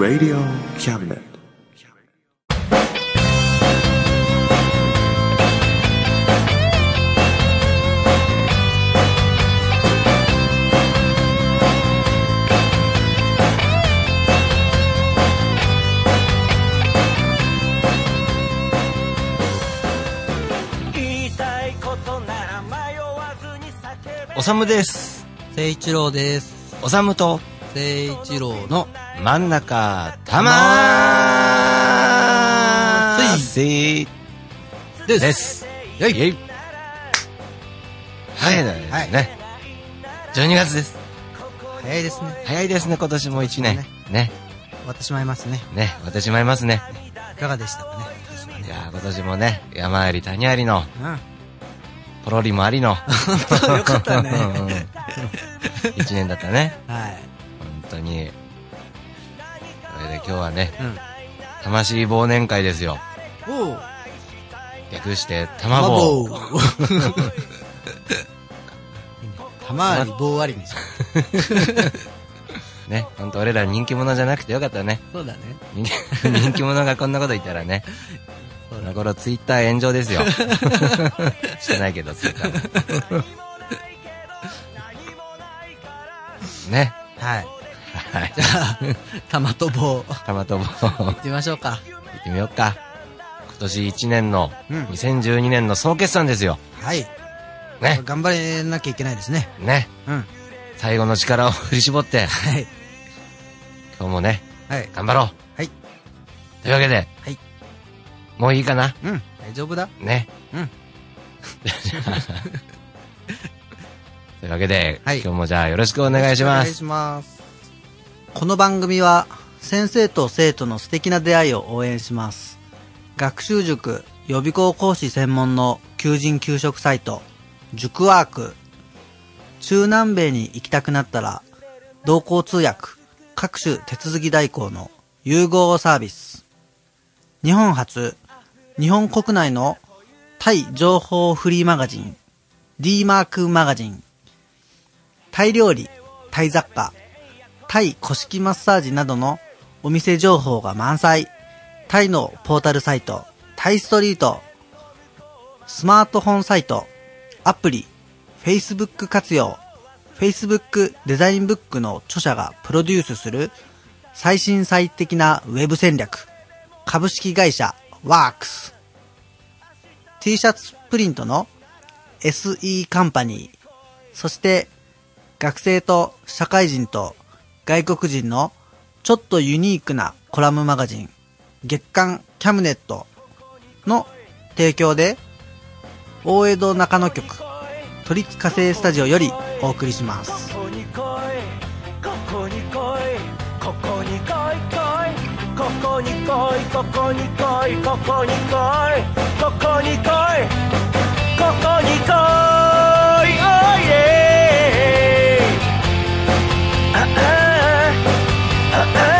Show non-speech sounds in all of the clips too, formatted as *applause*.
Radio Cabinet. おさむです。聖一郎です。おさむと聖一郎の真ん中たまーせです。です。イェイイェイはい、はいね。12月です。早いですね。早いですね、今年も1年。ね。ね。終わってしまいますね。ね、私もいますね。いかがでしたかね、いね。やー、今年もね、山あり谷ありの、うん。ポロリもありの。*laughs* 当よかったねうんうん一年だったね。*laughs* はい。本当に。それで今日はね、うん。魂忘年会ですよ。おう。略して、卵。卵。玉あり棒ありにしよね、ほんと俺ら人気者じゃなくてよかったね。う。そうだね。人気人気者がこんなこと言ったらね。この頃ツイッター炎上ですよ。してないけど、ツイッター。ね。はい。はい。じゃあ、*laughs* 玉と棒、玉と棒、行ってみましょうか。行ってみよっか。今年1年の、うん2012年の総決算ですよ。はい。ね。頑張れなきゃいけないですね。ね。うん。最後の力を振り絞って、はい。今日もね、はい。頑張ろう。はい。というわけで、はい。もういいかな？うん。大丈夫だ。ね。うん。*laughs* というわけで、はい今日もじゃあよろしくお願いします。お願いします。この番組は、先生と生徒の素敵な出会いを応援します。学習塾予備校講師専門の求人・給食サイト、塾ワーク。中南米に行きたくなったら、同行通訳、各種手続き代行の融合サービス。日本初、日本国内のタイ情報フリーマガジン、D マークマガジン。タイ料理、タイ雑貨、タイ古式マッサージなどのお店情報が満載。タイのポータルサイト、タイストリート、スマートフォンサイト、アプリ、Facebook 活用、Facebook デザインブックの著者がプロデュースする最新最適なウェブ戦略、株式会社ワークス。T シャツプリントの SE カンパニー、そして学生と社会人と外国人のちょっとユニークなコラムマガジン月刊キャムネットの提供で大江戸中野局都立火星スタジオよりお送りします。ここに来いここに来いここに来いここに来いここに来いここに来いここに来いここに来い Oh yeah Hey.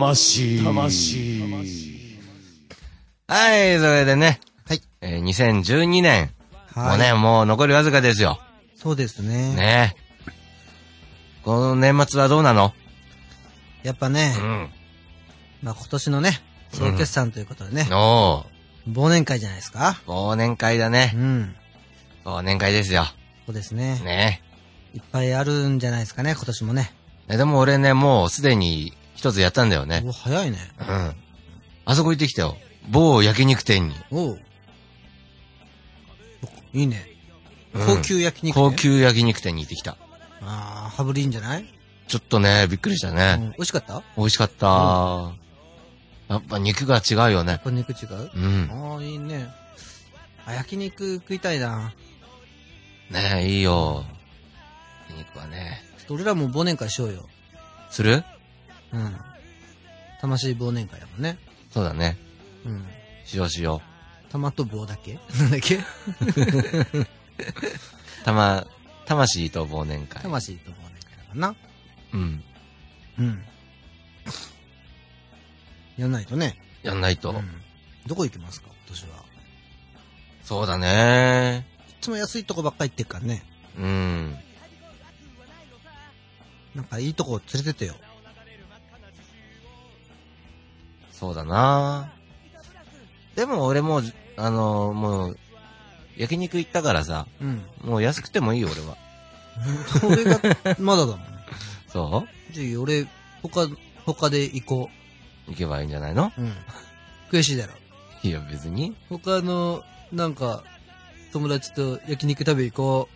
魂。魂。はい、それでね、はい。えー2012年、はい。もうね、もう残りわずかですよ。そうですね。ね。この年末はどうなの？やっぱね、うん。まあ、今年のね総決算ということでね、おー、忘年会じゃないですか？忘年会だね。う。ん。忘年会ですよ。そうですね。ね。いっぱいあるんじゃないですかね今年もね。えでも俺ね、もうすでに一つやったんだよね。お早いねうん。あそこ行ってきたよ。某焼肉店に。おういいねうん高級焼肉店？高級焼肉店に行ってきた。ああ、羽振りいいんじゃない？ちょっとね、びっくりしたうね。ん。美味しかった？や美味しかった。やっぱ肉が違うよねっ。ぱ肉違う？うん。ああ、いいね。あ、焼肉食いたいな。ねいいよ。焼肉はね。ちょっと俺らも忘年会しようよ。する？うん。魂忘年会だもんね。そうだね。うん。しようしよ玉と棒だけ？*laughs* なんだっけ？う。たま、魂と忘年会。魂と忘年会だな。うん。うん。やんないとね。やんないと。うん。どこ行きますか？今年は。そうだね。いつも安いとこばっか行ってっからね。うん。なんかいいとこ連れてってよ。そうだな。でも俺もう、あのもう、焼肉行ったからさ、うん。もう安くてもいいよ俺は。*laughs* 俺が、まだだもん。そじゃあ俺、他、他で行こう行けばいいんじゃないの？う。うん。悔しいだろ。いや別に。他の、なんか、友達と焼肉食べ行こ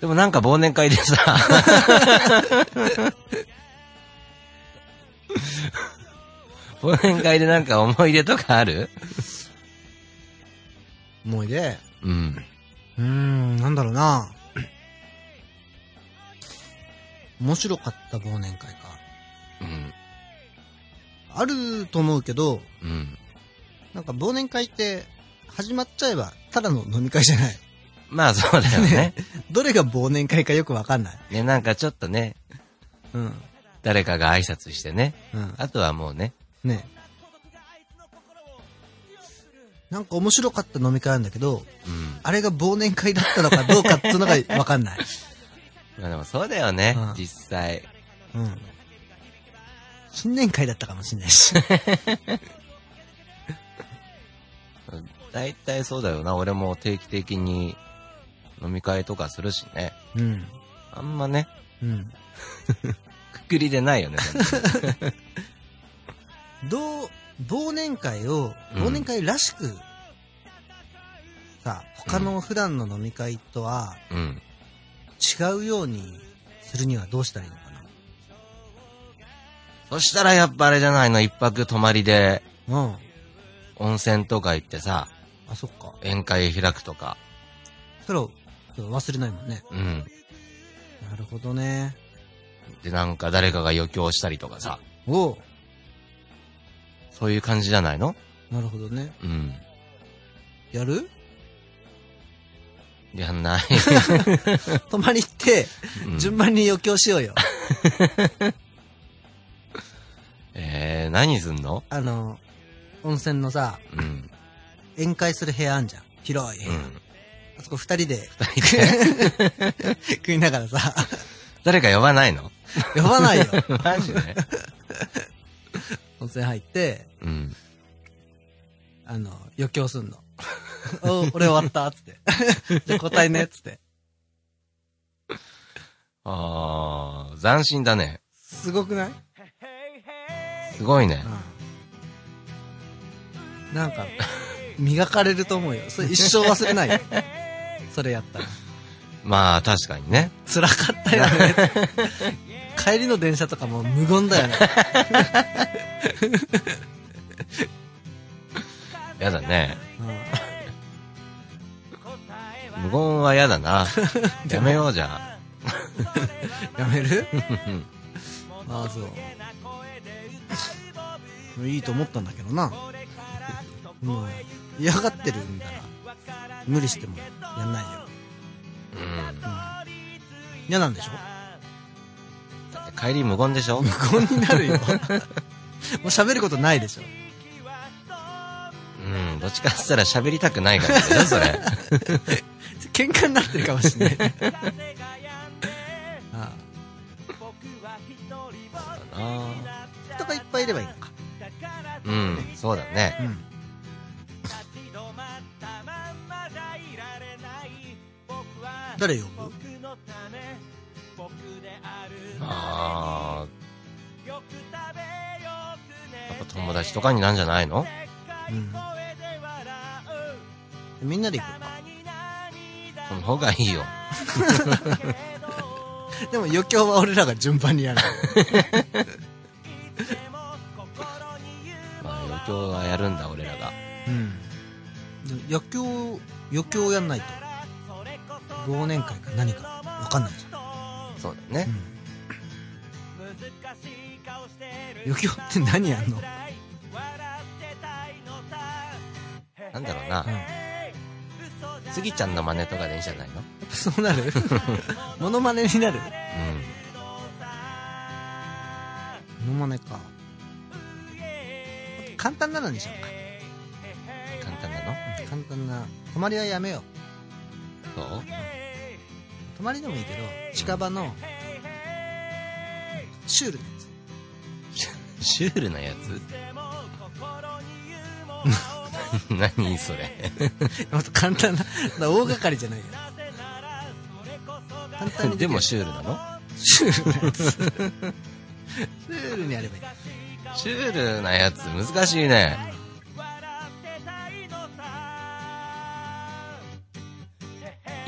でもなんか忘年会でさ、*laughs* 忘年会でなんか思い出とかある？う。*laughs* 思い出？うん。うーん、なんだろうな。面白かった忘年会か。うん。あると思うけど、うん。なんか忘年会って、始まっちゃえば、ただの飲み会じゃない。まあそうだよね。どれが忘年会かよくわかんない。ね、なんかちょっとね、うん。誰かが挨拶してね。うん。あとはもうね、ねなんか面白かった飲み会なんだけど、うん。あれが忘年会だったのかどうかっていうのがわかんない。*laughs* まあでもそうだよね、うん実際。うん。新年会だったかもしんないし。*laughs* 大体そうだよな。俺も定期的に飲み会とかするしね。うん。あんまね、うん。*laughs* くくりでないよね。どう、忘年会を、うん忘年会らしく、さ、他の普段の飲み会とはうん。違うようにするにはどうしたらいいのかそしたらやっぱあれじゃないの、一泊泊まりでなうん。温泉とか行ってさ、あ、そっか。宴会開くとか。それを忘れないもんね。うん。なるほどね。で、なんか誰かが余興したりとかさ、おうそういう感じじゃないの？なるほどね。うん。やる？やんない。*laughs* 泊まり行って、うん順番に余興しようよ。*laughs* えー、何すんの？あの、温泉のさ、うん。宴会する部屋あんじゃん。広い部屋。うん。あそこ二人で二人で？*laughs* 食いながらさ、誰か呼ばないの？呼ばないよ。マジで？温泉入って、うん。あの、余興すんの。*laughs* お俺終わったっつって。*laughs* じゃあ答えねっつって。あー、斬新だね。すごくない？すごいね。うん。なんか、磨かれると思うよ。それ一生忘れないよ。*laughs* それやったら。まあ、確かにね。辛かったよね。帰りの電車とかもう無言だよね。*laughs* やだね。うん無言はやだな。*laughs* やめようじゃ *laughs* やめる？あ。ああ、そう。いいと思ったんだけどな。もう、嫌がってるんだら、無理してもやんないよ。うん。嫌なんでしょ？帰り無言でしょ？無言になるよ。*laughs* もう喋ることないでしょ。うん。どっちかっつったら喋りたくないからだよ、それ。喧嘩になってるかもしれない。*laughs* あああ人がいっぱいいればいいのか。ーうん、そうだね。うん。誰呼ぶ？あー。やっぱ友達とかになんじゃないの？うん。みんなで行こうか。その方がいいよ。*laughs* でも余興は俺らが順番にやる。*laughs* まあ余興はやるんだ、俺らが。うん。余興、余興やんないと。忘年会か何かわかんないじゃん。そうだね。余興って何やんの？なんだろうな。スギちゃんの真似とかでいいんじゃないの？そうなる？*laughs* モノマネになる？うん。モノマネか。簡単なのにしようか。簡単なの？簡単な。泊まりはやめよう。そう？泊まりでもいいけど、近場の、シュールなやシュールなやつ？*laughs* 何それ？つ。もっと簡単な、大掛かりじゃないよ。簡単にでもシシュールなの？ュールなやつ。*laughs* シュールにやればいい。シュールなやつ難しいね。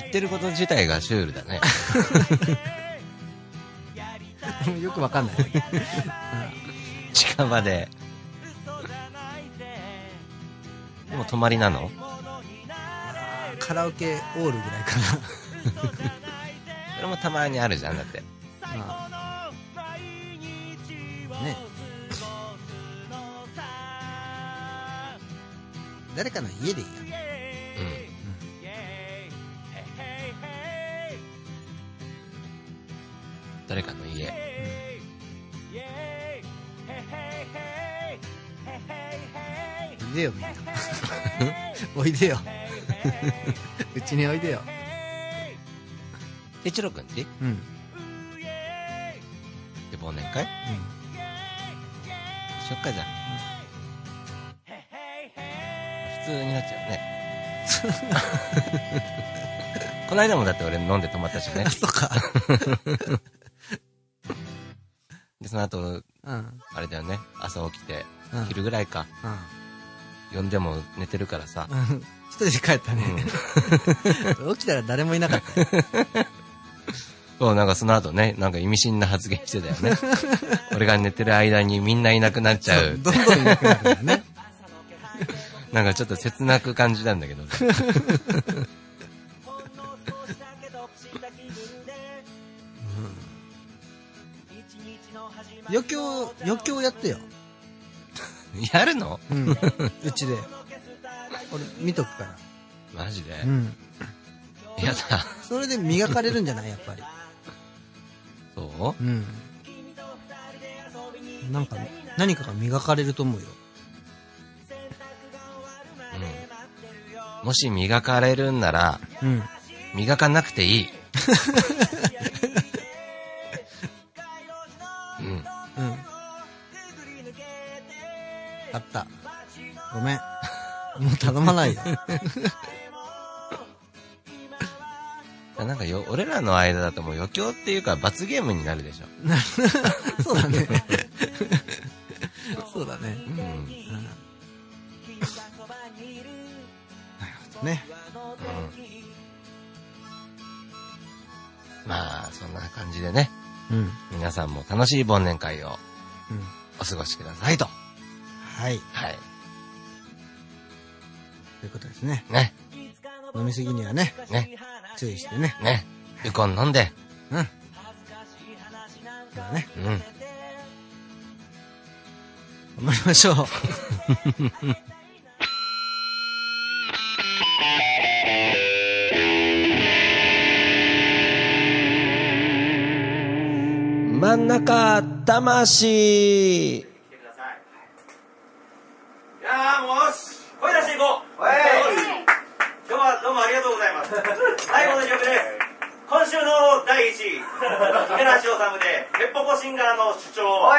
言ってること自体がシュールだね。*laughs* よくわかんない。近場で。でも泊まりなの？カラオケオールぐらいかそれもたまにあるじゃん、だって。な。まあ、ね。誰かの家でいいや。うん。誰かのでよ、みんな。おいでよ。*laughs* *laughs* うちにおいでよ。一郎くんちでうん。うん。忘年会？しよっかじゃあ。普通になっちゃうね。*laughs* この間もだって俺飲んで泊まったしねあ、。そっか。で、その後、うん。あれだよね。朝起きてうん、昼ぐらいか。呼んでも寝てるからさ。うん。一人で帰ったね。*laughs* 起きたら誰もいなかったよ。*laughs* そう、なんかその後ね、なんか意味深な発言してたよね。*laughs* 俺が寝てる間にみんないなくなっちゃう。どんどんいなくなるんだよね。なんかちょっと切なく感じたんだけど。余興、余興やってよ。*laughs* やるの？うん。うちで。俺、見とくから。マジで？うん。やだ。それで磨かれるんじゃない？やっぱり。そう？うん。なんか、何かが磨かれると思うよ。うん。もし磨かれるんなら、うん。磨かなくていい。*laughs* あった。ごめん。*laughs* もう頼まないよ。*laughs* なんかよ、俺らの間だともう余興っていうか罰ゲームになるでしょ。*laughs* そうだね。そうだね。うん。うん。なるほどね。うん。まあ、そんな感じでね、うん。うん。皆さんも楽しい忘年会をお過ごしくださいと。はい。はい。ということですね。ね、飲みすぎにはね、ね、注意してね。ね。ウコン飲んで、うん。だね。うん。頑張りましょう。*laughs* 真ん中魂いやーもうよし声出していこう今日はどうもありがとうございます最後の曲です今週の第1位 *laughs* 池梨修で「ヘッポコシンガーの主張」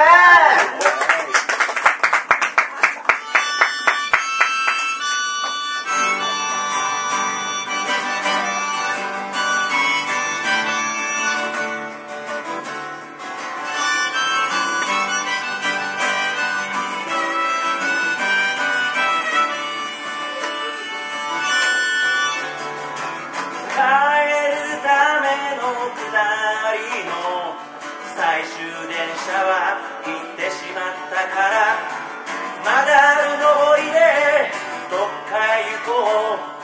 は切まだあるのおいでどっかへ行こう。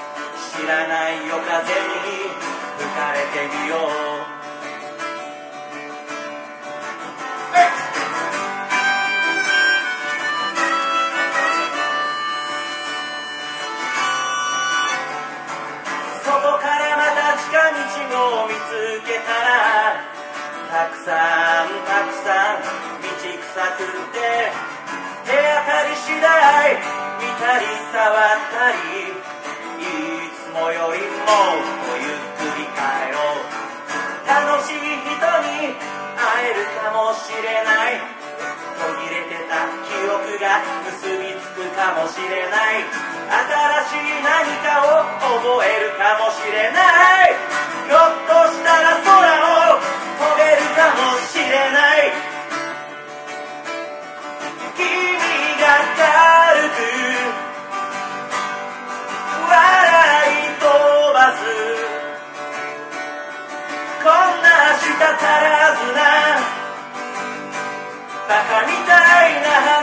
知らない夜風に吹かれてみよう。そこからまた近道を見つけたらたくさんさん道草くって手当たり次第見たり触ったりいつもよりもっとゆっくり帰ろう。楽しい人に会えるかもしれない。途切れてた記憶が結びつくかもしれない。新しい何かを覚えるかもしれない。ひょっとしたら空を舌足らずなバカみたいな話。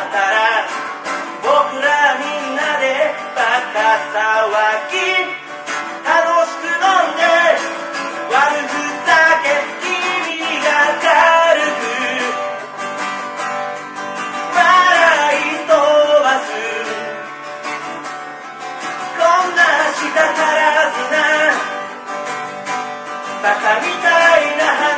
ったら僕らみんなでバカ騒ぎ楽しく飲んで悪ふざけ君が軽く笑い飛ばすこんなしたたらずなバカみたいな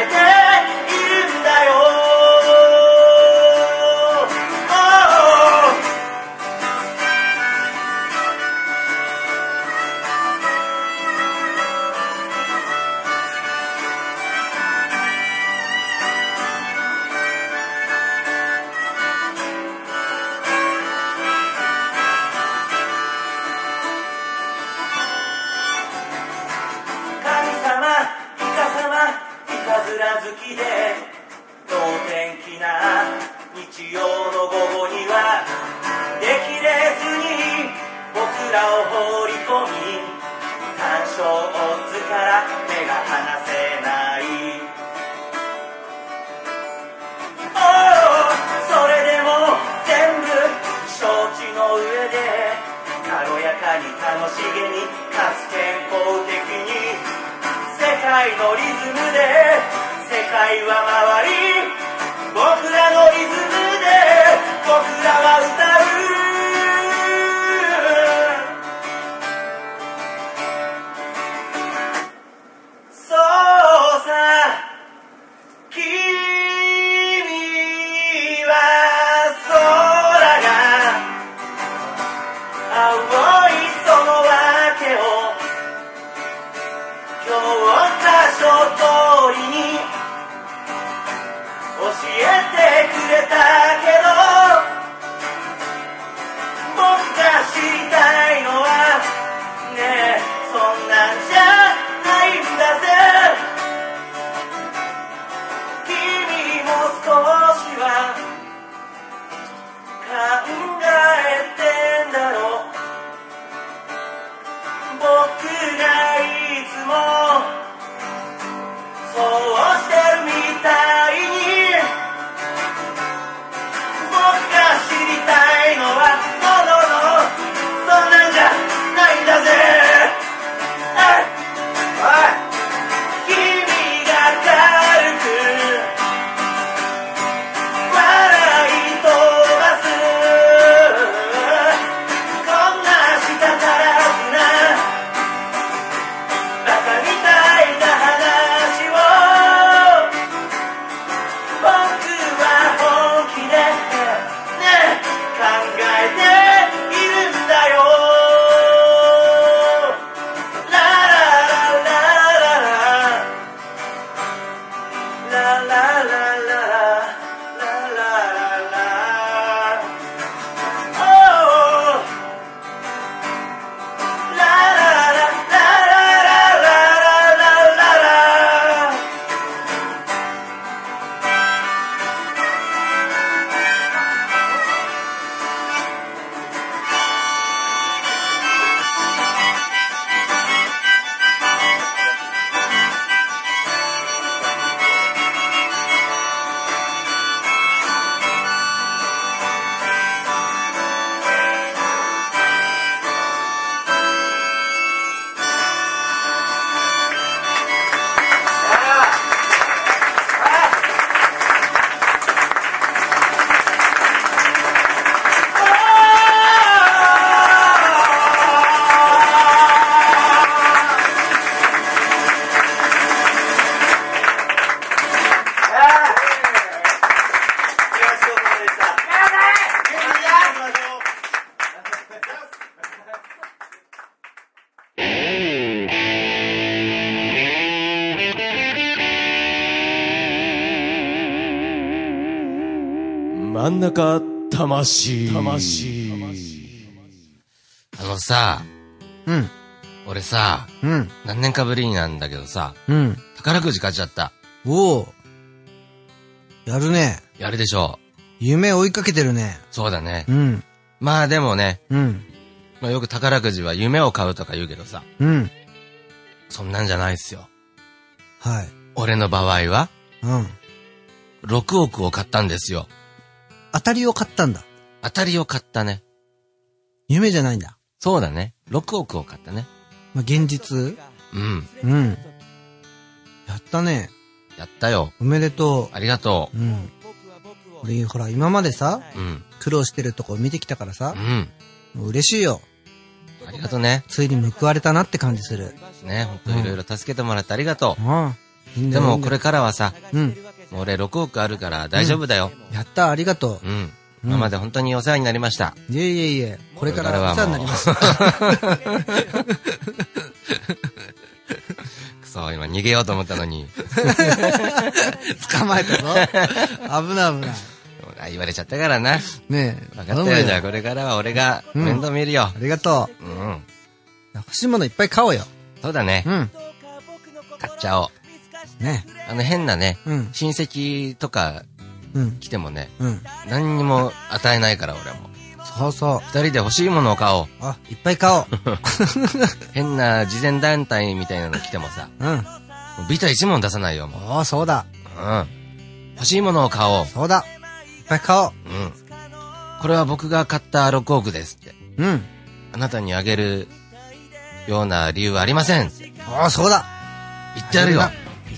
えて真ん中魂。魂。あのさ、うん。俺さ、うん。何年かぶりになんだけどさ、うん。宝くじ買っちゃった。おお。やるね。やるでしょ夢追いかけてるね。う。そうだね。うん。まあでもね、うん。まあ、よく宝くじは夢を買うとか言うけどさ、うん。そんなんじゃないっすよ。はい。俺の場合は、うん。6億を買ったんですよ。当たりを買ったんだ。当たりを買ったね。夢じゃないんだ。そうだね。6億を買ったね。まあ、現実うん。うん。やったね。やったよ。おめでとありがとう。うん。俺、ほら、今までさ、う。うん。苦労してるとこ見てきたからさう、ん。もう嬉しいよ。ありがとうね。ついに報われたなって感じする。ね、ほんといろいろ助けてもらってありがとああ。いいんう。だよでもこれ、からはさ、いいん俺6億あるから大丈夫だよ。うん。やった、ありがとうん。うん今まで本当にお世話になりました。う。いえいえいえ、これからお世話になります。くそ、*laughs* 今逃げようと思ったのに。捕まえたぞ。危ない危ない。あ言われちゃったからな。ねえ。分かったよ。じゃああこれからは俺がうん面倒見るよ。りがとうん。う。欲しいものいっぱい買おうよ。そうだねう。ん。買っちゃおう。ねあの変なね、うん。親戚とかうん。来てもね、うん。何にも与えないから俺も。そうそう。二人で欲しいものを買おう。あ、いっぱい買おう。*laughs* 変な慈善団体みたいなの来てもさ、うん。もうビタ一問出さないよ、もおー、そうだ。う。うん。欲しいものを買おう。そうだ。いっぱい買おう。うん。これは僕が買った6億ですって。うん。あなたにあげるような理由はありません。おー、そうだ。言ってやるよ。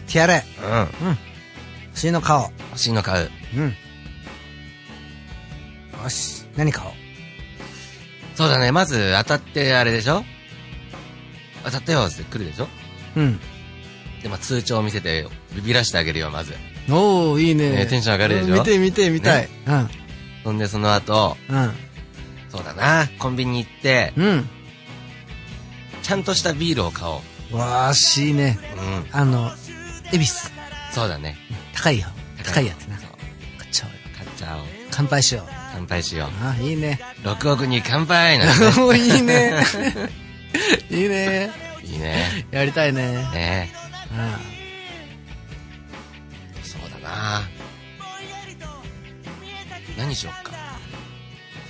言ってやれ。うん。欲しいの買おう。欲しいの買う。うん。よし。何買おう。そうだね、まず当たってあれでしょ？当たったよって来るでしょ？うん。で、まあ、通帳を見せてビビらしてあげるよ、まず。おー、いいね。ねテンション上がるでしょ？見て見て見たい。そんでその後、うん。そうだな、コンビニ行って、うん。ちゃんとしたビールを買おう。うん。わーしいね。うん。あの、恵比寿。そうだね。高いよ。高いやつな。買っちゃおうよ。買っちゃおう。乾杯しよう。乾杯しよあ、いいね。う。6億に乾杯なんてねもういいね。*laughs* いいね。いいね。やりたいね。ねうん。そうだな何しよっか。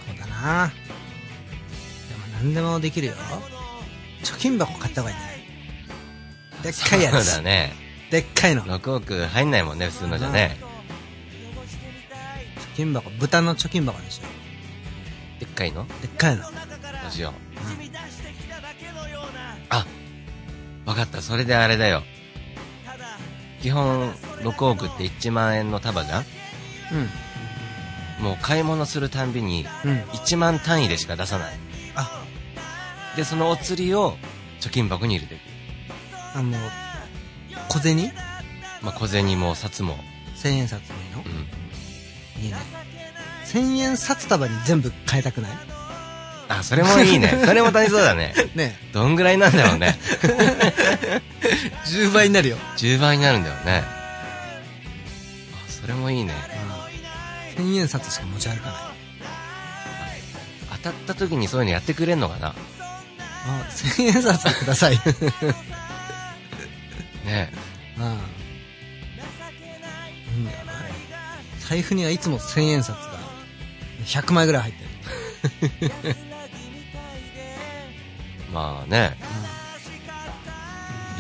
そうだな。でも何でもできるよ。貯金箱買った方がいいね。でっかいやつそうだ。ね。でっかいの。6億入んないもんね、普通のじゃね。貯金箱、豚の貯金箱にしよでっかいの？どう。でっかいの。うしよう。あ、わかった。それであれだよ。基本、6億って1万円の束じゃん？うん。もう買い物するたんびに、うん。1万単位でしか出さない。あ、で、そのお釣りを貯金箱に入れていく。あの、小銭？まあ、小銭も札も。千円札でいいの？うん。いいね。千円札束に全部変えたくない？あ、それもいいね。*laughs* それも楽しそうだね。ねどんぐらいなんだろうね。10倍になるよ。10倍になるんだよね。あ、それもいいね。千円札しか持ち歩かない。当たった時にそういうのやってくれんのかな？あ、千円札ください。*laughs* ねうん。いいん。財布にはいつも千円札が100枚ぐらい入ってる。*laughs* まあね。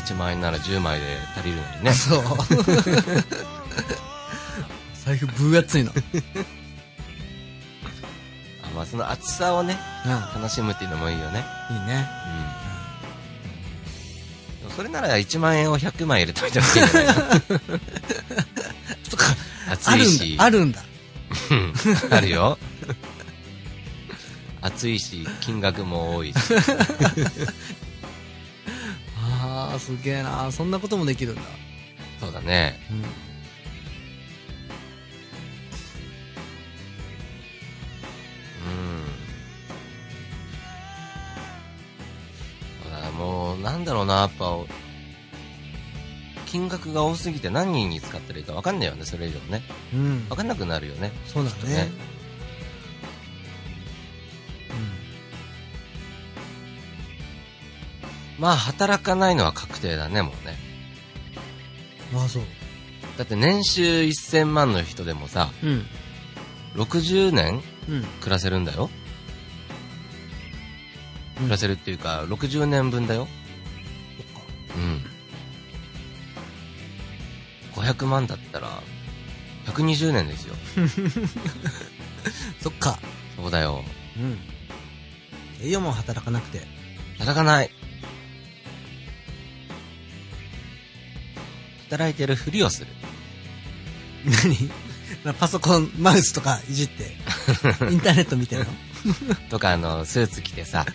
1万円なら10枚で足りるのにね。そう。*laughs* 財布分厚いの。うん。あまあその厚さをね、楽しむっていうのもいいよね。いいね。うん。それなら1万円を100枚入れといた方がいいんじゃないか。*laughs* 熱あるんいし。だ。あるんだ。うんあるよ。熱いし、金額も多いし。*laughs* ああ、すげえな。そんなこともできるんだ。そうだね。うん。もう、なんだろうな、やっぱ、金額が多すぎて何人に使ったらいいか分かんないよね、それ以上ね。うん分かんなくなるよね。そうだねきっとねまあ、働かないのは確定だね、もうね。うんああそうだって年収1000万の人でもさ、うん60年うん暮らせるんだよ。暮らせるっていうか、60年分だよ。うん。500万だったら、120年ですよ。*laughs* そっかそうだよ。うん栄養も働かなくて働かない。働いてるふりをする。何？*laughs* パソコンマウスとかいじって *laughs* インターネット見てるの？とか、あの、スーツ着てさ、あ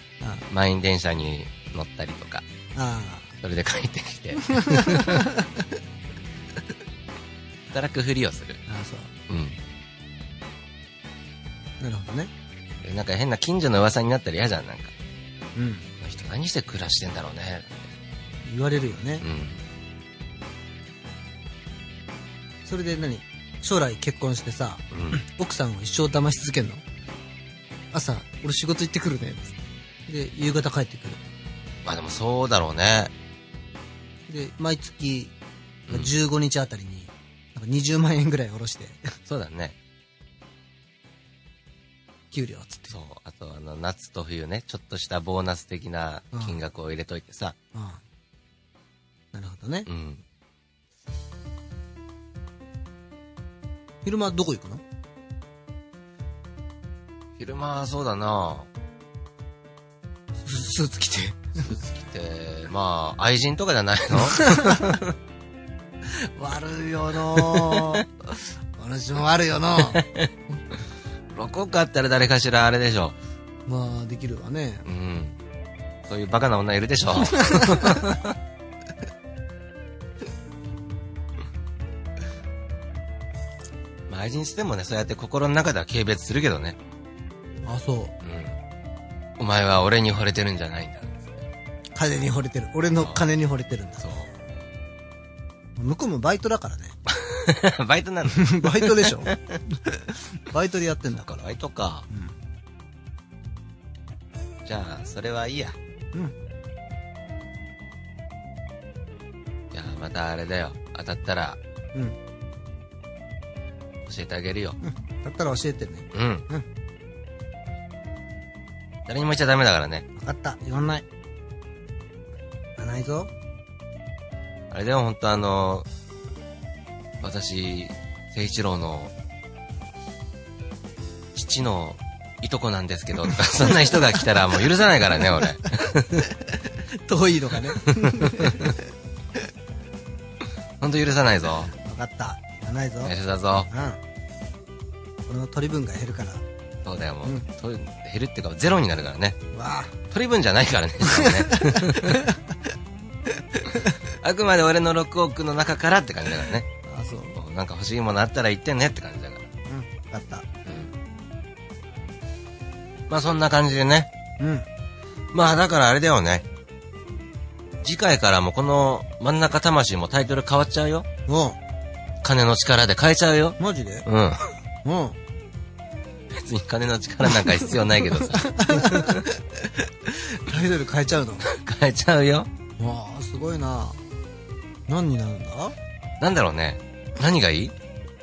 満員電車に乗ったりとか、あそれで帰ってきて。働くふりをする。ああそううん。なるほどねでなんか変な近所の噂になったら嫌じゃん、なんか。うんこの人何して暮らしてんだろうね。言われるよねうん。それで何？将来結婚してさうん。奥さんを一生騙し続けんの？朝俺仕事行ってくるねつってで夕方帰ってくるまあでもそうだろうね。で毎月うん15日あたりになんか20万円ぐらい下ろしてそうだね。給料っつってそう。あと、あの、夏と冬ね、ちょっとしたボーナス的な金額を入れといてさ。ああなるほどねうん。昼間どこ行くの？昼間はそうだなススーツ着てスーツ着て、まあ、愛人とかじゃないの？*laughs* 悪いよのう私も悪いよの6億あったら誰かしらあれでしょ。うまあできるわねうん。そういうバカな女いるでしょ。*laughs* まあ、愛人してもね、そうやって心の中では軽蔑するけどね。あそううん。お前は俺に惚れてるんじゃないんだ。金に惚れてる俺の金に惚れてるんだそう。向こうもバイトだからね *laughs* バイトなの？*laughs* バイトでしょ *laughs* バイトでやってんだからバイトか。じゃあ、それはいいや。うんじゃあ、またあれだよ。当たったらうん教えてあげるよ。だったら教えてねうん。うん誰にも言っちゃダメだからね。分かった言わない言わないぞあれでも本当あの、私、誠一郎の、父のいとこなんですけど、とか、*laughs* そんな人が来たらもう許さないからね、俺。*laughs* 遠いのがね *laughs* 本当許さないぞ。分かった言わないぞ内緒だぞ。うん俺の取り分が減るからそうだよ、もう。うんと減るっていうか、ゼロになるからね。わあ取り分じゃないからね。*laughs* あくまで俺の6億の中からって感じだからね。あそうなんか欲しいものあったら言ってねって感じだから。うん分かったうん。まあそんな感じでね。うんまあだからあれだよね。次回からもこの真ん中魂もタイトル変わっちゃうよ。おう金の力で変えちゃうよ。マジで？うん。うん別に金の力なんか必要ないけどさ。タイトル変えちゃうの？変えちゃうよ。わあすごいな何になるんだ？なんだろうね。何がいい？ま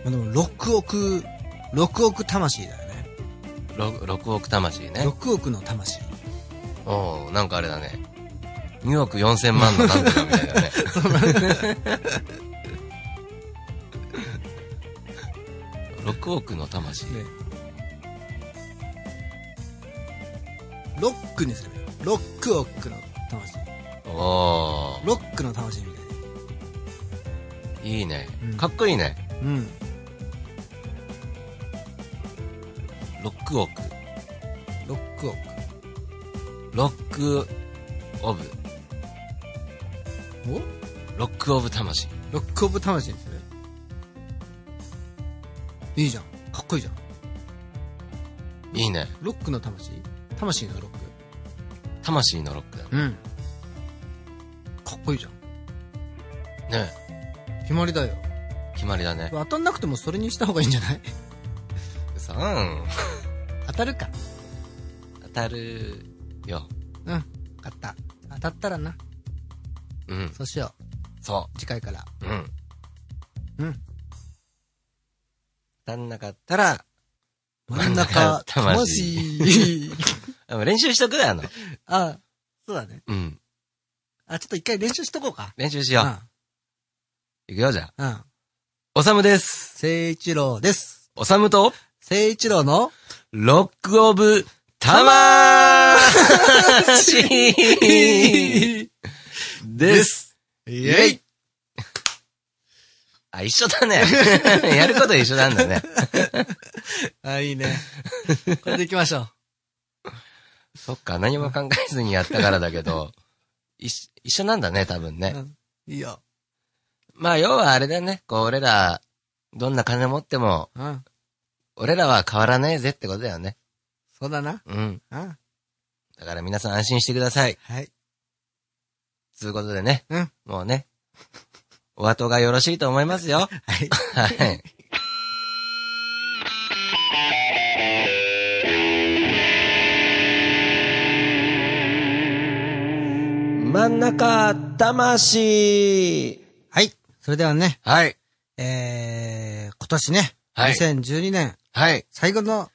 あでも6億6億魂だよね 6, ?6 億魂ね。6億の魂おうなんかあれだね。2億4千万のなんとかみたいだね。*laughs* 6億の魂。ねロックにするよロック億の魂おロックの魂みたいーいいねうん。かっこいいね。なうん6億。ロック億ロックオブ。お？ロックオブ魂。ロックオブ魂にするいいじゃんかっこいいじゃんいいね。ロックの魂？魂のロック魂のロックだうんかっこいいじゃんね。決まりだよ。決まりだね。当たんなくてもそれにした方がいいんじゃない？さん。当たるか。当たるよ。うん。わかった。当たったらな。うん。そうしよそう。次回から。う。うん。うん。当たんなかったら、真ん中、*laughs* 魂 *laughs* 練習しとくだよ、あの。*laughs* あ、そうだね。うん。あ、ちょっと一回練習しとこうか。練習しよう。いくよ、じゃあ。うん。うん。おさむです。聖一郎です。おさむと、聖一郎の、ロックオブ、たまーしです。イェイあ、一緒だね。*laughs* やること一緒なんだね。*laughs* あ、いいね。これで行きましょそっか、何も考えずにやったからだけど、*laughs* 一一緒なんだね、多分う。ね。うん。いいよ。まあ、要はあれだね。こう、俺ら、どんな金持っても、うん。俺らは変わらねえぜってことだよね。そうだな。うん。うん。だから皆さん安心してください。はい。つうことでね。うん。もうね。お後がよろしいと思いますよ。はい。はい。真ん中、魂。はい。それではね、はい。えー、今年ね、はい2012年、はい。最後の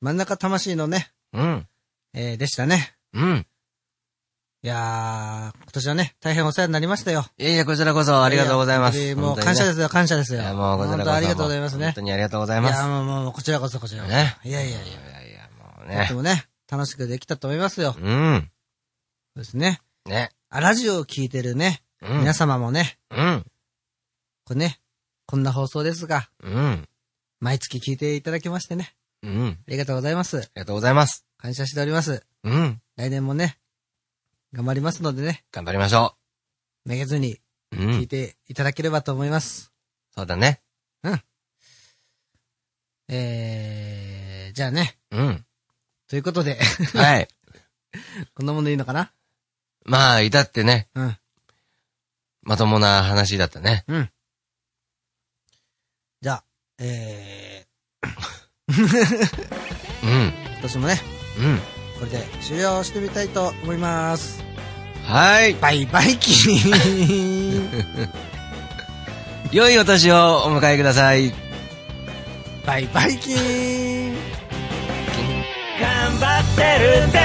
真ん中魂のね、うん。えー、でしたね。うん。いやー、今年はね、大変お世話になりましたよ。いやいや、こちらこそありがとうございます。やもう感謝ですよ、感謝ですよ。いや、もうこちらこそ。本当ありがとうございますね本当。にありがとうございます。いや、もう、もう、こちらこそ、こちらこそ。ね。いやいやいや。いやいや、もうとねて。もね、楽しくできたと思いますよ。うん。そうですね。ね。あラジオを聞いてるね、うん。皆様もね、うん。これね、こんな放送ですが、うん。毎月聞いていただきましてね、うん。ありがとうございます。ありがとうございます。感謝しております。うん。来年もね、頑張りますのでね、頑張りましょめげずにう。う聞いん。ていただければと思います。そうだね。えー、じゃあね、うん。ということで、はい。*laughs* こんなものでいいのかな？まあ、至ってね、うん。まともな話だったね。うん。じゃあ、え *laughs* うん。ー、*laughs* 今年もね、うん。これで終了してみたいと思います。はい。バイバイキーン *laughs* 良いお年をお迎えください。バイバイキーン頑張ってるぜ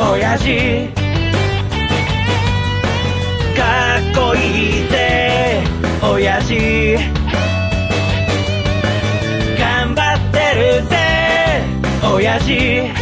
親父かっこいいぜ親父頑張ってるぜ親父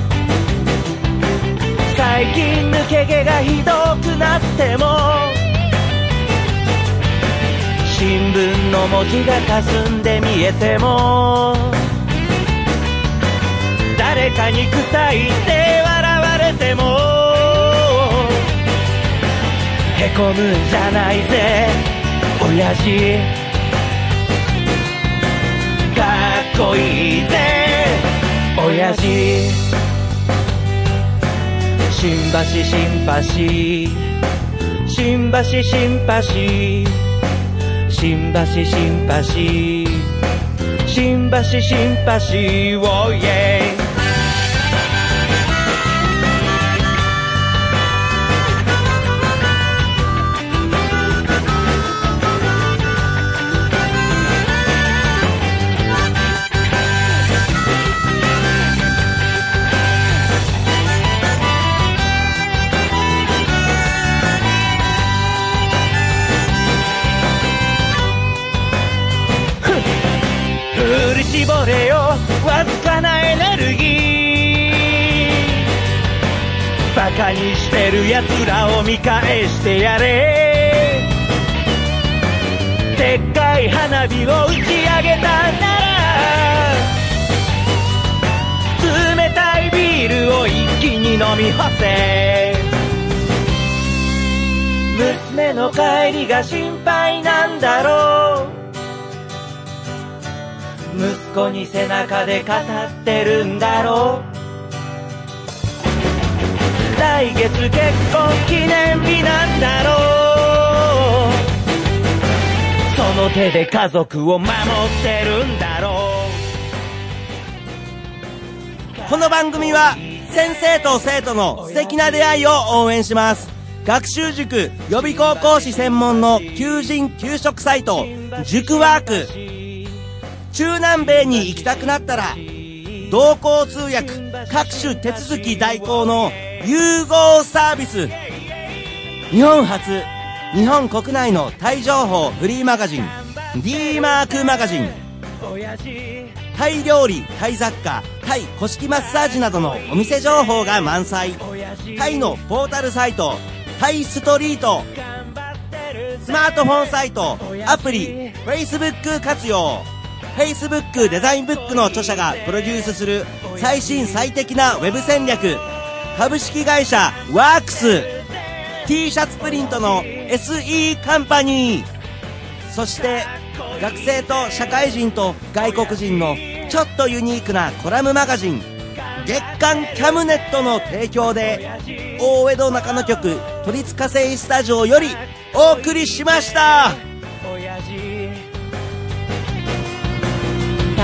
最近抜け毛がひどくなっても新聞の文字が霞んで見えても誰かに臭いって笑われてもへこむんじゃないぜ親父。かっこいいぜ親父。新橋新橋。新橋新橋。新橋新橋。新橋新橋。おい絞れよ。わずかなエネルギー。バカにしてる奴らを見返してやれ。でっかい花火を打ち上げたなら。冷たいビールを一気に飲み干せ。娘の帰りが心配なんだろう。子に背中で語ってるんだろう。来月結婚記念日なんだろう。その手で家族を守ってるんだろう。この番組は先生と生徒の素敵な出会いを応援します。学習塾予備高校師専門の求人・給食サイト塾ワーク。中南米に行きたくなったら同行通訳各種手続き代行の融合サービス。日本初日本国内のタイ情報フリーマガジン D マークマガジン。タイ料理タイ雑貨タイ古式マッサージなどのお店情報が満載。タイのポータルサイトタイストリート。スマートフォンサイトアプリ Facebook 活用。Facebook デザインブックの著者がプロデュースする最新最適なウェブ戦略。株式会社ワークス。T シャツプリントの SE カンパニー。そして学生と社会人と外国人のちょっとユニークなコラムマガジン。月刊キャムネットの提供で大江戸中野局都立火星スタジオよりお送りしました。